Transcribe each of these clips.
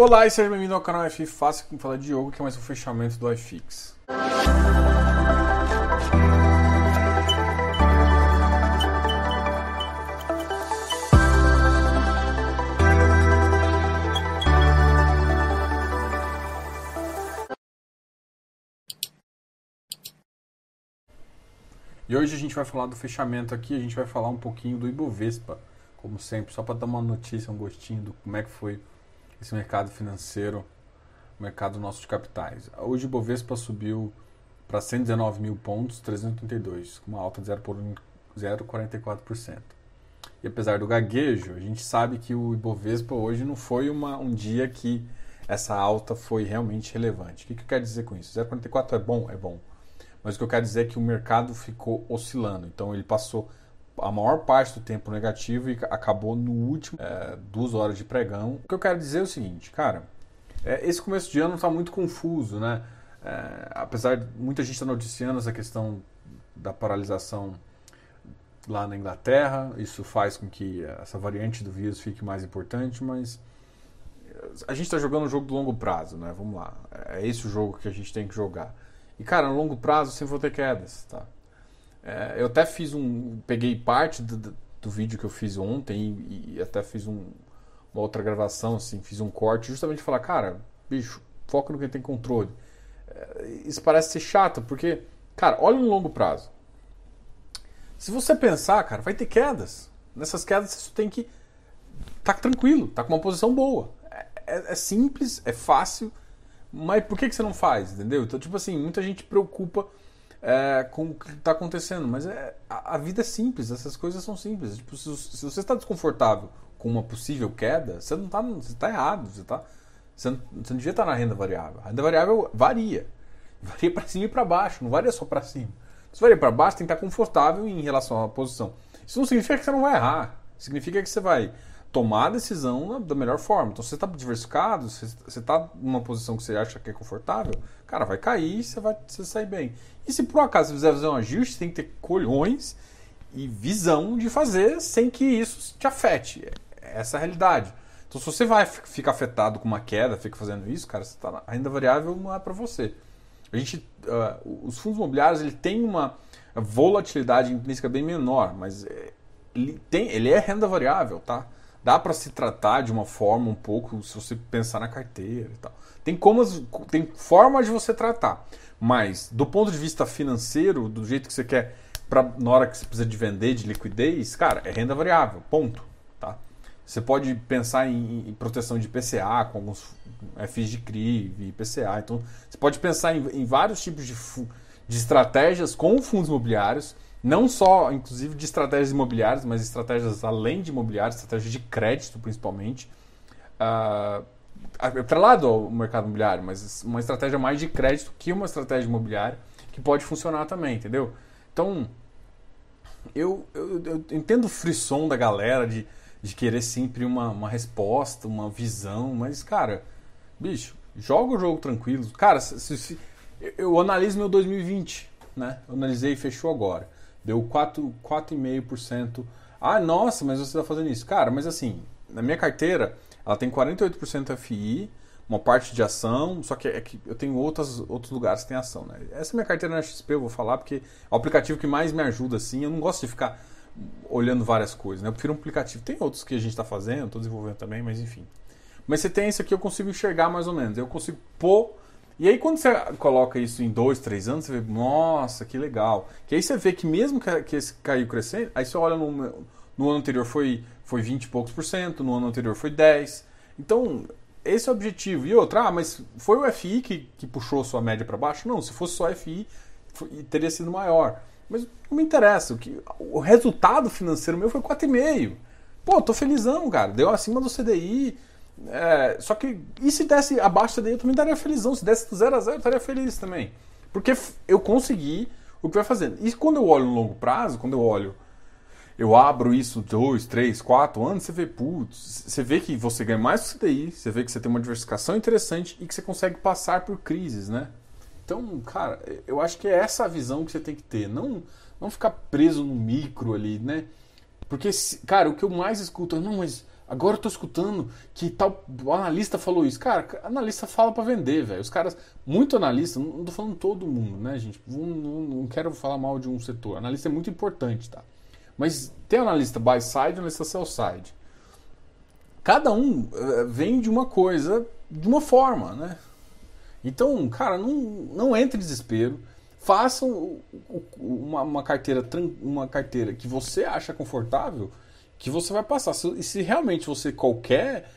Olá e seja bem-vindo ao canal F Fácil com falar de Diogo, que é mais um fechamento do iFix. E hoje a gente vai falar do fechamento aqui, a gente vai falar um pouquinho do Ibovespa, como sempre, só para dar uma notícia, um gostinho do como é que foi esse mercado financeiro, mercado nosso de capitais. Hoje o Ibovespa subiu para 119 mil pontos, 332, com uma alta de 0,44%. E apesar do gaguejo, a gente sabe que o Ibovespa hoje não foi uma, um dia que essa alta foi realmente relevante. O que, que eu quero dizer com isso? 0,44 é bom? É bom. Mas o que eu quero dizer é que o mercado ficou oscilando. Então ele passou a maior parte do tempo negativo e acabou no último é, duas horas de pregão. O que eu quero dizer é o seguinte, cara, é, esse começo de ano está muito confuso, né? É, apesar de muita gente tá noticiando essa questão da paralisação lá na Inglaterra, isso faz com que essa variante do vírus fique mais importante, mas a gente está jogando um jogo do longo prazo, né? Vamos lá, é esse o jogo que a gente tem que jogar. E, cara, no longo prazo sempre vou ter quedas, tá? É, eu até fiz um... Peguei parte do, do vídeo que eu fiz ontem e, e até fiz um, uma outra gravação, assim, fiz um corte justamente falar, cara, bicho, foca no que tem controle. É, isso parece ser chato, porque, cara, olha no longo prazo. Se você pensar, cara, vai ter quedas. Nessas quedas você tem que tá tranquilo, tá com uma posição boa. É, é, é simples, é fácil mas por que, que você não faz, entendeu? Então, tipo assim, muita gente preocupa é, com o que está acontecendo, mas é, a, a, vida é simples, essas coisas são simples. Tipo, se, se você está desconfortável com uma possível queda, você não está tá errado, você, tá, você, não, você não devia estar tá na renda variável. A renda variável varia, varia para cima e para baixo, não varia só para cima. Se varia para baixo, tem que estar confortável em relação à posição. Isso não significa que você não vai errar, significa que você vai tomar a decisão da melhor forma. Então, se você está diversificado, se você está numa posição que você acha que é confortável, cara, vai cair e você vai você sair bem. E se por acaso você quiser fazer um ajuste, você tem que ter colhões e visão de fazer sem que isso te afete. É essa é a realidade. Então, se você vai ficar afetado com uma queda, fica fazendo isso, cara, tá, a renda variável não é para você. A gente, uh, os fundos imobiliários ele tem uma volatilidade intrínseca bem menor, mas é, ele, tem, ele é renda variável, tá? Dá para se tratar de uma forma um pouco, se você pensar na carteira e tal. Tem como tem formas de você tratar, mas do ponto de vista financeiro, do jeito que você quer, pra, na hora que você precisa de vender, de liquidez, cara, é renda variável, ponto. Tá? Você pode pensar em, em proteção de PCA com alguns FIs de CRI PCA. Então, você pode pensar em, em vários tipos de, de estratégias com fundos imobiliários não só, inclusive, de estratégias imobiliárias, mas estratégias além de imobiliárias, estratégias de crédito, principalmente. Uh, atrelado ao mercado imobiliário, mas uma estratégia mais de crédito que uma estratégia imobiliária que pode funcionar também, entendeu? Então, eu, eu, eu entendo o frisson da galera de, de querer sempre uma, uma resposta, uma visão, mas, cara, bicho, joga o jogo tranquilo. Cara, se, se, eu analiso meu 2020, né? Eu analisei e fechou agora. Deu 4,5%. Ah, nossa, mas você está fazendo isso. Cara, mas assim, na minha carteira, ela tem 48% FI, uma parte de ação, só que é que eu tenho outros, outros lugares que tem ação. Né? Essa é minha carteira na XP, eu vou falar, porque é o aplicativo que mais me ajuda, assim. Eu não gosto de ficar olhando várias coisas, né? Eu prefiro um aplicativo. Tem outros que a gente está fazendo, estou desenvolvendo também, mas enfim. Mas você tem esse aqui, eu consigo enxergar mais ou menos. Eu consigo pôr e aí quando você coloca isso em dois, três anos, você vê, nossa, que legal. Que aí você vê que mesmo que, esse caiu crescendo, aí você olha no, no ano anterior foi, foi 20 e poucos por cento, no ano anterior foi 10. Então, esse é o objetivo. E outra, ah, mas foi o FI que, que puxou sua média para baixo? Não, se fosse só FI, foi, teria sido maior. Mas não me interessa, o, que, o resultado financeiro meu foi 4,5. Pô, tô felizão, cara. Deu acima do CDI, é, só que, e se desse abaixo daí, eu também daria felizão. Se desse do 0 a 0, eu estaria feliz também. Porque eu consegui o que vai fazendo. E quando eu olho no longo prazo, quando eu olho, eu abro isso dois, três, quatro anos, você vê, putz, você vê que você ganha mais do CDI, você vê que você tem uma diversificação interessante e que você consegue passar por crises, né? Então, cara, eu acho que é essa a visão que você tem que ter. Não, não ficar preso no micro ali, né? Porque, cara, o que eu mais escuto é, não, mas Agora eu tô escutando que tal analista falou isso. Cara, analista fala para vender, velho. Os caras, muito analista, não tô falando todo mundo, né, gente? Não, não, não, quero falar mal de um setor. Analista é muito importante, tá? Mas tem analista buy side analista sell side. Cada um uh, vem de uma coisa, de uma forma, né? Então, cara, não, não entre em desespero. Façam uma, uma, carteira, uma carteira que você acha confortável que você vai passar. E se realmente você qualquer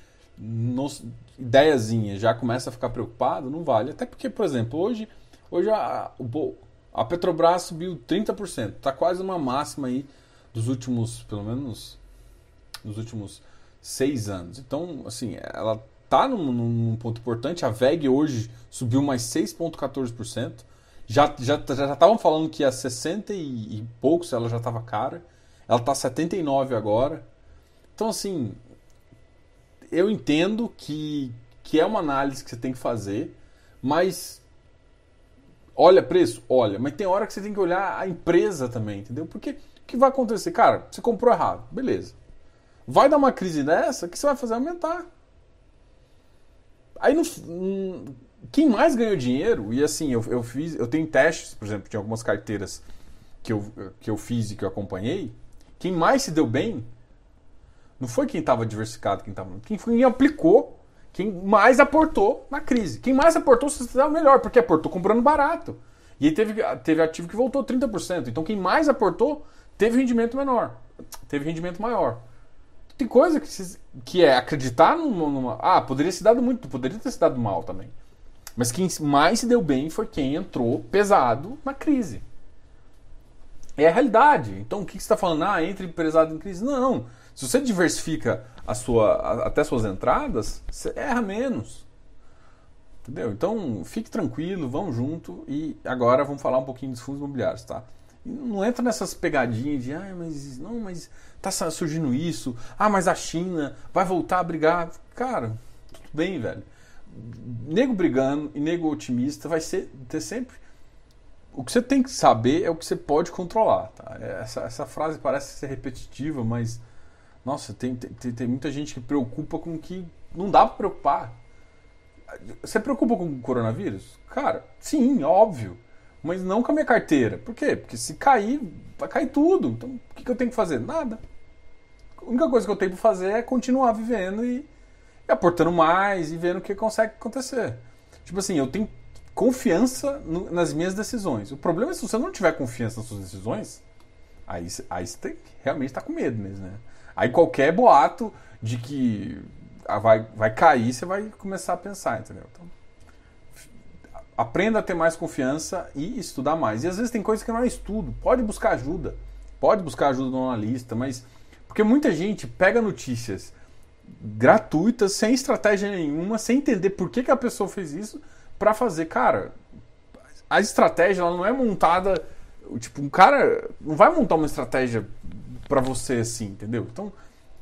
ideiazinha já começa a ficar preocupado, não vale. Até porque, por exemplo, hoje, hoje a, a Petrobras subiu 30%. Está quase uma máxima aí dos últimos, pelo menos, dos últimos seis anos. Então, assim, ela está num, num, ponto importante. A VEG hoje subiu mais 6,14%. Já já já estavam falando que a 60 e, e poucos ela já estava cara. Ela está 79 agora. Então, assim, eu entendo que, que é uma análise que você tem que fazer, mas olha preço? Olha, mas tem hora que você tem que olhar a empresa também, entendeu? Porque o que vai acontecer? Cara, você comprou errado, beleza. Vai dar uma crise dessa, que você vai fazer? Aumentar. Aí, no, quem mais ganhou dinheiro, e assim, eu, eu fiz, eu tenho testes, por exemplo, de algumas carteiras que eu, que eu fiz e que eu acompanhei, quem mais se deu bem não foi quem estava diversificado, quem, tava, quem, quem aplicou, quem mais aportou na crise. Quem mais aportou se deu melhor, porque aportou comprando barato. E aí teve, teve ativo que voltou 30%. Então quem mais aportou teve rendimento menor, teve rendimento maior. Tem coisa que, que é acreditar numa, numa, Ah, poderia se dado muito, poderia ter se dado mal também. Mas quem mais se deu bem foi quem entrou pesado na crise. É a realidade. Então o que, você está falando? Ah, entre pesado em crise. Não, não. Se você diversifica a sua, a, até suas entradas, você erra menos. Entendeu? Então fique tranquilo, vamos junto e agora vamos falar um pouquinho dos fundos imobiliários, tá? não entra nessas pegadinhas de, ah, mas não, mas tá surgindo isso, ah, mas a China vai voltar a brigar. Cara, tudo bem, velho. Nego brigando e nego otimista vai ser ter sempre o que você tem que saber é o que você pode controlar. Tá? Essa, essa frase parece ser repetitiva, mas nossa, tem, tem, tem muita gente que preocupa com o que não dá para preocupar. Você preocupa com o coronavírus? Cara, sim, óbvio. Mas não com a minha carteira. Por quê? Porque se cair, vai cair tudo. Então, o que, eu tenho que fazer? Nada. A única coisa que eu tenho que fazer é continuar vivendo e, e aportando mais e vendo o que consegue acontecer. Tipo assim, eu tenho confiança no, nas minhas decisões. O problema é se você não tiver confiança nas suas decisões, aí, aí você tem, realmente está com medo mesmo, né? Aí qualquer boato de que vai, vai cair, você vai começar a pensar, entendeu? Então, aprenda a ter mais confiança e estudar mais. E às vezes tem coisa que não é estudo. Pode buscar ajuda. Pode buscar ajuda do analista, mas. Porque muita gente pega notícias gratuitas, sem estratégia nenhuma, sem entender por que, que a pessoa fez isso, para fazer. Cara, a estratégia ela não é montada. Tipo, um cara não vai montar uma estratégia para você assim, entendeu? Então,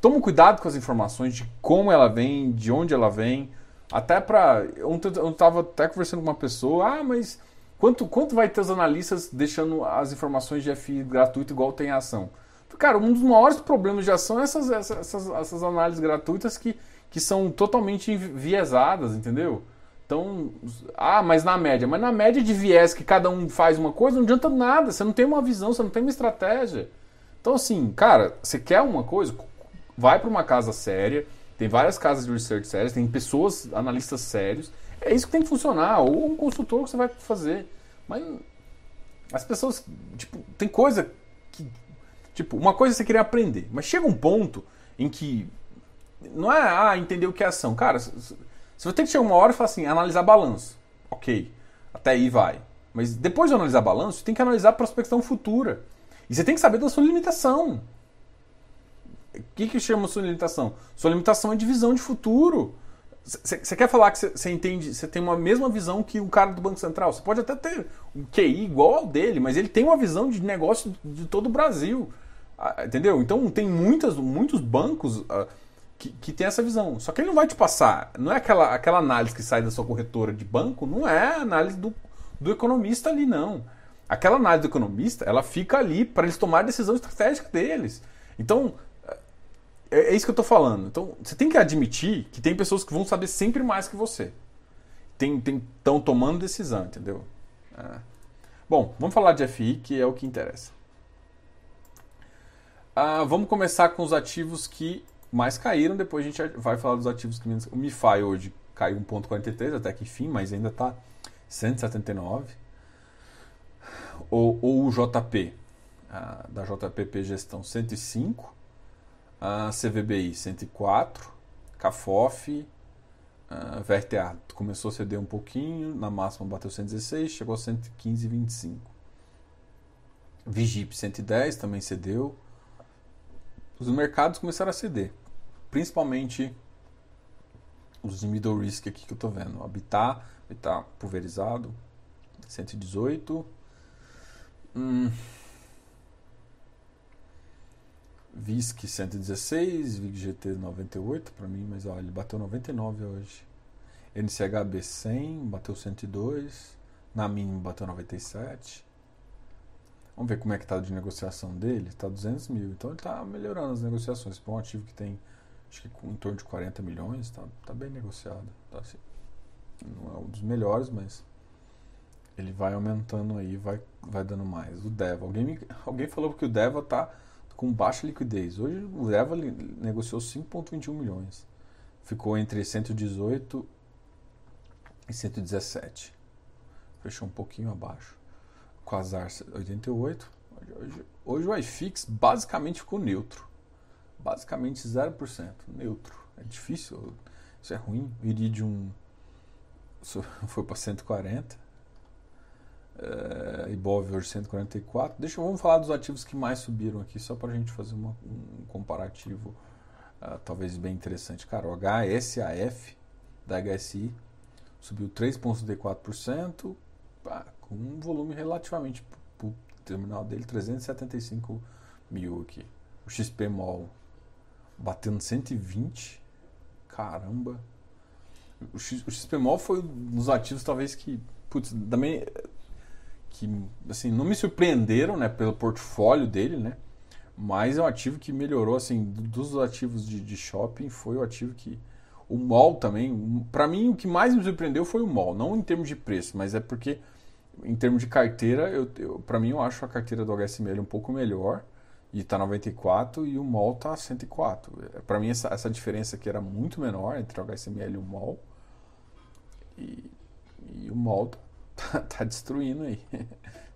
toma cuidado com as informações de como ela vem, de onde ela vem. Até para. Eu estava até conversando com uma pessoa, ah, mas quanto, quanto vai ter os analistas deixando as informações de FI gratuito igual tem a ação? Cara, um dos maiores problemas de ação é essas, essas, essas análises gratuitas que, que são totalmente viesadas, entendeu? Então, ah, mas na média. Mas na média de viés que cada um faz uma coisa, não adianta nada. Você não tem uma visão, você não tem uma estratégia. Então, assim, cara, você quer uma coisa? Vai para uma casa séria. Tem várias casas de research sérias, tem pessoas, analistas sérios. É isso que tem que funcionar. Ou um consultor que você vai fazer. Mas as pessoas, tipo, tem coisa que. Tipo, uma coisa você queria aprender. Mas chega um ponto em que. Não é, ah, entender o que é ação. Cara, você vai ter que chegar uma hora e falar assim, analisar balanço. Ok, até aí vai. Mas depois de analisar balanço, você tem que analisar a prospecção futura. E você tem que saber da sua limitação. O que, que chama sua limitação? Sua limitação é de visão de futuro. Você quer falar que você entende, você tem uma mesma visão que o cara do Banco Central? Você pode até ter um QI igual ao dele, mas ele tem uma visão de negócio de todo o Brasil. Ah, entendeu? Então tem muitas, muitos bancos. Que, que tem essa visão. Só que ele não vai te passar. Não é aquela, aquela análise que sai da sua corretora de banco, não é análise do, do economista ali, não. Aquela análise do economista, ela fica ali para eles tomarem a decisão estratégica deles. Então, é, é isso que eu tô falando. Então, você tem que admitir que tem pessoas que vão saber sempre mais que você. Estão tem, tem, tomando decisão, entendeu? É. Bom, vamos falar de FI, que é o que interessa. Ah, vamos começar com os ativos que mais caíram, depois a gente vai falar dos ativos que menos. O MiFi hoje caiu 1,43, até que enfim, mas ainda está 179. Ou, ou o JP, da JPP Gestão 105, a CVBI 104, CAFOF, uh, VRTA começou a ceder um pouquinho, na máxima bateu 116, chegou a 115,25. Vigip 110 também cedeu. Os mercados começaram a ceder, principalmente os de middle risk aqui que eu estou vendo. Habitat, Habitat pulverizado, 118. Hum, VISC 116, VIGGT 98 para mim, mas olha, ele bateu 99 hoje. NCHB 100, bateu 102. Na mínima bateu 97. Vamos ver como é que está de negociação dele. Está 200 mil. Então ele está melhorando as negociações. Para um ativo que tem, acho que em torno de 40 milhões, está tá bem negociado. Tá assim, não é um dos melhores, mas ele vai aumentando aí, vai, vai dando mais. O Deva. Alguém, me, alguém falou que o Deva está com baixa liquidez. Hoje o Deva negociou 5,21 milhões. Ficou entre 118 e 117. Fechou um pouquinho abaixo. Quasar 88. Hoje, hoje o iFix basicamente ficou neutro. Basicamente 0%. Neutro. É difícil. Isso é ruim. O Iridium foi para 140. É, Ibov hoje 144. Deixa vamos falar dos ativos que mais subiram aqui, só para a gente fazer uma, um comparativo uh, talvez bem interessante. Cara, o HSAF da HSI subiu 3,34%, com um volume relativamente o terminal dele, 375 mil aqui. O XP Mall batendo 120, caramba. O, X, o XP Mall foi um dos ativos talvez que, putz, também que assim não me surpreenderam, né, pelo portfólio dele, né? Mas é um ativo que melhorou assim dos ativos de, de shopping foi o ativo que o mall também, para mim o que mais me surpreendeu foi o mall, não em termos de preço, mas é porque em termos de carteira, eu, eu para mim eu acho a carteira do HSML um pouco melhor e está 94 e o mall está 104. Para mim essa, essa diferença aqui era muito menor entre o HSML e o mall. E, e o mall tá, tá destruindo aí,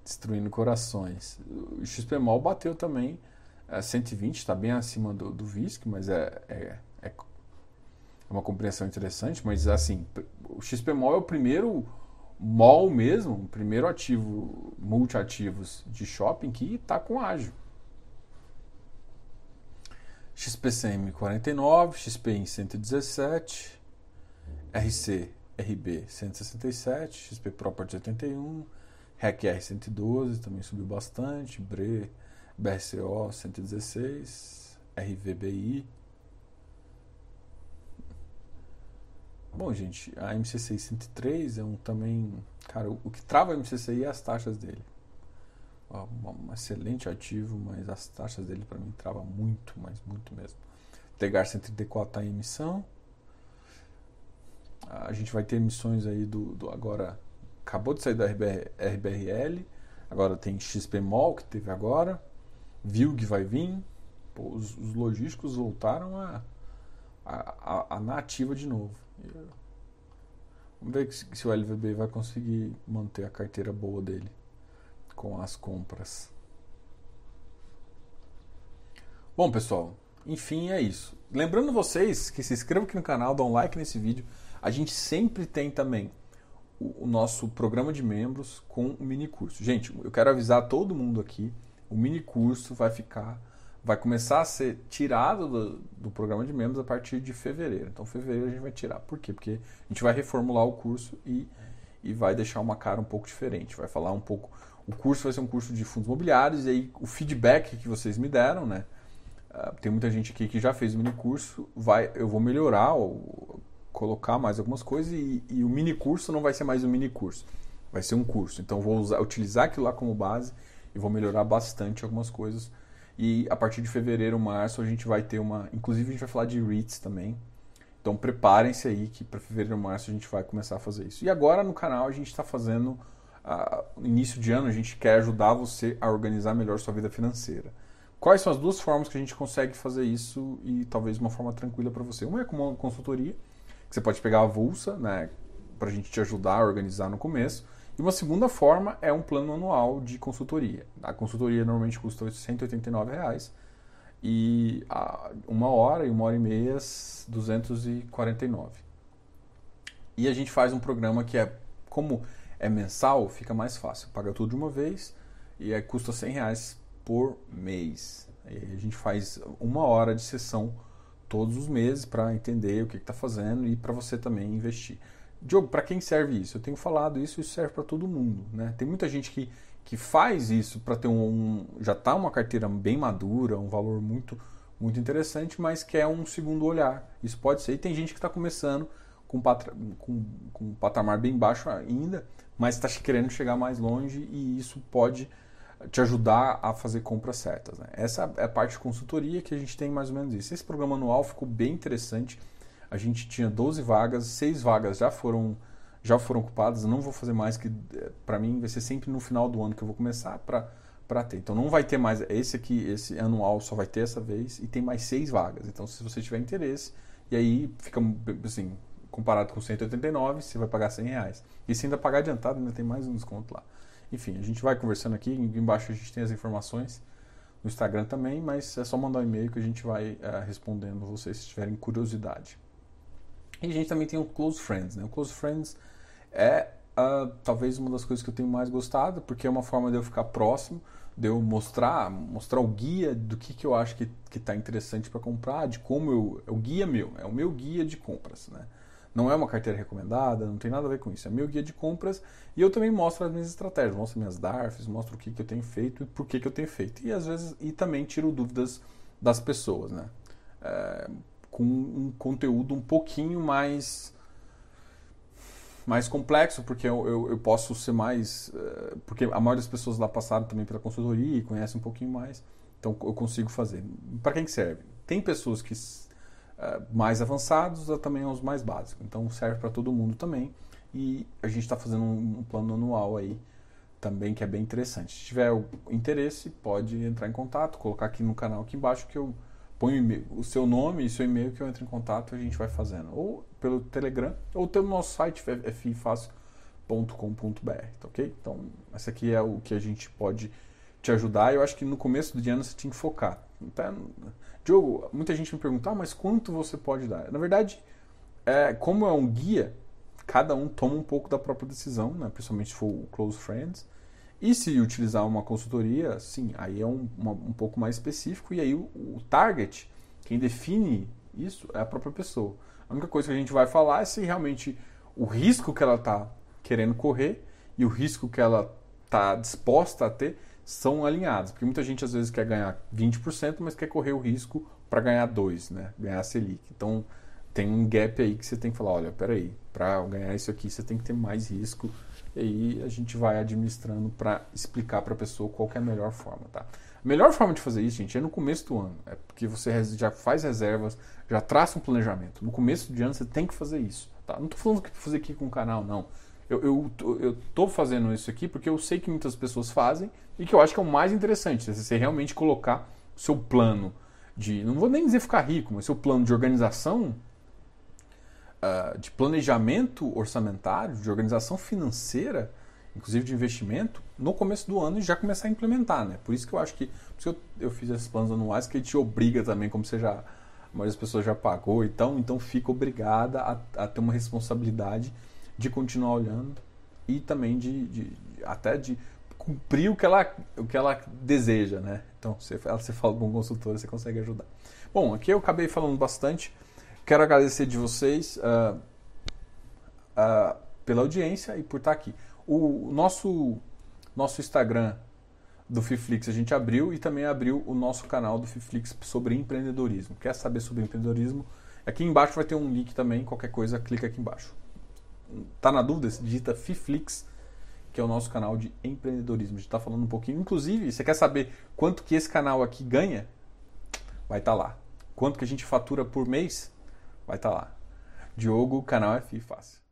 destruindo corações. O XP mall bateu também é, 120, está bem acima do, do VISC, mas é, é, é uma compreensão interessante, mas assim, o XPMOL é o primeiro mall mesmo, o primeiro ativo multiativos de shopping que está com ágil. XPCM 49, XPIN 117, RC RB 167, XP Property 81, RECR 112 também subiu bastante, BRE BRCO 116, RVBI Bom, gente, a MCCI 103 é um também. Cara, o, que trava a MCCI é as taxas dele. Um, excelente ativo, mas as taxas dele para mim trava muito, mas muito mesmo. Tegar 134 está em emissão. A gente vai ter emissões aí do, do agora. Acabou de sair da RBR, RBRL. Agora tem XPMOL que teve agora. VILG vai vir. Pô, os, os logísticos voltaram a, a, a, a nativa de novo. Vamos ver se o LVB vai conseguir manter a carteira boa dele com as compras. Bom, pessoal, enfim, é isso. Lembrando vocês que se inscrevam aqui no canal, dá um like nesse vídeo. A gente sempre tem também o nosso programa de membros com o mini curso. Gente, eu quero avisar todo mundo aqui, o mini curso vai ficar vai começar a ser tirado do, do, programa de membros a partir de fevereiro. Então, fevereiro a gente vai tirar. Por quê? Porque a gente vai reformular o curso e, e vai deixar uma cara um pouco diferente. Vai falar um pouco. O curso vai ser um curso de fundos imobiliários e aí o feedback que vocês me deram, né? Uh, tem muita gente aqui que já fez o mini curso. Vai, eu vou melhorar, ou, colocar mais algumas coisas e, e o mini curso não vai ser mais um mini curso. Vai ser um curso. Então, vou usar, utilizar aquilo lá como base e vou melhorar bastante algumas coisas E a partir de fevereiro, março, a gente vai ter uma. Inclusive, a gente vai falar de REITs também. Então, preparem-se aí que para fevereiro, março, a gente vai começar a fazer isso. E agora no canal, a gente está fazendo. Uh, início de ano, a gente quer ajudar você a organizar melhor sua vida financeira. Quais são as duas formas que a gente consegue fazer isso e talvez uma forma tranquila para você? Uma é com uma consultoria, que você pode pegar a avulsa, né, para a gente te ajudar a organizar no começo. E uma segunda forma é um plano anual de consultoria. A consultoria normalmente custa 189 reais e uma hora e uma hora e meia, 249. E a gente faz um programa que é, como é mensal, fica mais fácil. Paga tudo de uma vez e aí custa 100 reais por mês. E a gente faz uma hora de sessão todos os meses para entender o que está fazendo e para você também investir. Diogo, para quem serve isso? Eu tenho falado isso, isso serve para todo mundo. Né? Tem muita gente que, que faz isso para ter um, um já está uma carteira bem madura, um valor muito muito interessante, mas quer um segundo olhar. Isso pode ser. E tem gente que está começando com, com, com um patamar bem baixo ainda, mas está querendo chegar mais longe e isso pode te ajudar a fazer compras certas. Né? Essa é a parte de consultoria que a gente tem mais ou menos isso. Esse programa anual ficou bem interessante a gente tinha 12 vagas, seis vagas já foram já foram ocupadas, não vou fazer mais que eh, para mim vai ser sempre no final do ano que eu vou começar para para ter. Então não vai ter mais esse aqui, esse anual só vai ter essa vez e tem mais seis vagas. Então se você tiver interesse e aí fica assim comparado com 189, você vai pagar 100 reais. E se ainda pagar adiantado, ainda tem mais um desconto lá. Enfim, a gente vai conversando aqui, embaixo a gente tem as informações no Instagram também, mas é só mandar um e-mail que a gente vai uh, respondendo vocês se tiverem curiosidade. E a gente também tem o Close Friends. Né? O Close Friends é uh, talvez uma das coisas que eu tenho mais gostado, porque é uma forma de eu ficar próximo, de eu mostrar, mostrar o guia do que, que eu acho que está interessante para comprar, de como eu. É o guia meu, é o meu guia de compras. Né? Não é uma carteira recomendada, não tem nada a ver com isso. É meu guia de compras e eu também mostro as minhas estratégias, mostro minhas DARFs, mostro o que, que eu tenho feito e por que, que eu tenho feito. E às vezes e também tiro dúvidas das pessoas. Né? É, com um conteúdo um pouquinho mais mais complexo, porque eu, eu, eu posso ser mais. Uh, porque a maioria das pessoas lá passaram também pela consultoria e conhecem um pouquinho mais, então eu consigo fazer. Para quem serve? Tem pessoas que uh, mais avançados, também os mais básicos, então serve para todo mundo também. E a gente está fazendo um, um, plano anual aí também que é bem interessante. Se tiver interesse, pode entrar em contato, colocar aqui no canal aqui embaixo que eu põe o seu nome e seu e-mail que eu entro em contato e a gente vai fazendo. Ou pelo Telegram, ou pelo nosso site fifácil.com.br, tá ok? Então, esse aqui é o que a gente pode te ajudar. Eu acho que no começo do ano você tinha que focar. Então, Diogo, muita gente me pergunta, ah, mas quanto você pode dar? Na verdade, é, como é um guia, cada um toma um pouco da própria decisão, né? principalmente se for o Close Friends. E se utilizar uma consultoria, sim, aí é um, uma, um pouco mais específico. E aí o, o, target, quem define isso é a própria pessoa. A única coisa que a gente vai falar é se realmente o risco que ela está querendo correr e o risco que ela está disposta a ter são alinhados. Porque muita gente às vezes quer ganhar 20%, mas quer correr o risco para ganhar 2%, né? ganhar a Selic. Então tem um gap aí que você tem que falar, olha, peraí, para ganhar isso aqui você tem que ter mais risco e aí a gente vai administrando para explicar para a pessoa qual é a melhor forma, tá? A melhor forma de fazer isso, gente, é no começo do ano. É porque você já faz reservas, já traça um planejamento. No começo do ano você tem que fazer isso, tá? Não estou falando que fazer aqui com o canal, não. Eu, eu, eu tô fazendo isso aqui porque eu sei que muitas pessoas fazem e que eu acho que é o mais interessante. É você realmente colocar o seu plano de, não vou nem dizer ficar rico, mas seu plano de organização uh, de planejamento orçamentário, de organização financeira, inclusive de investimento, no começo do ano e já começar a implementar, né? Por isso que eu acho que, por isso que eu, eu fiz esses planos anuais que ele te obriga também, como você já, a maioria das pessoas já pagou, então, então fica obrigada a, a ter uma responsabilidade de continuar olhando e também de, de, de, até de cumprir o que ela, o que ela deseja, né? Então, você, você fala com um consultor, você consegue ajudar. Bom, aqui eu acabei falando bastante. Quero agradecer de vocês uh, uh, pela audiência e por estar aqui. O nosso, nosso Instagram do Fiflix a gente abriu e também abriu o nosso canal do Fiflix sobre empreendedorismo. Quer saber sobre empreendedorismo? Aqui embaixo vai ter um link também, qualquer coisa clica aqui embaixo. Tá na dúvida? Digita Fiflix que é o nosso canal de empreendedorismo. A gente está falando um pouquinho. Inclusive, você quer saber quanto que esse canal aqui ganha? Vai estar tá lá. Quanto que a gente fatura por mês? Vai estar tá lá. Diogo, canal F Fácil.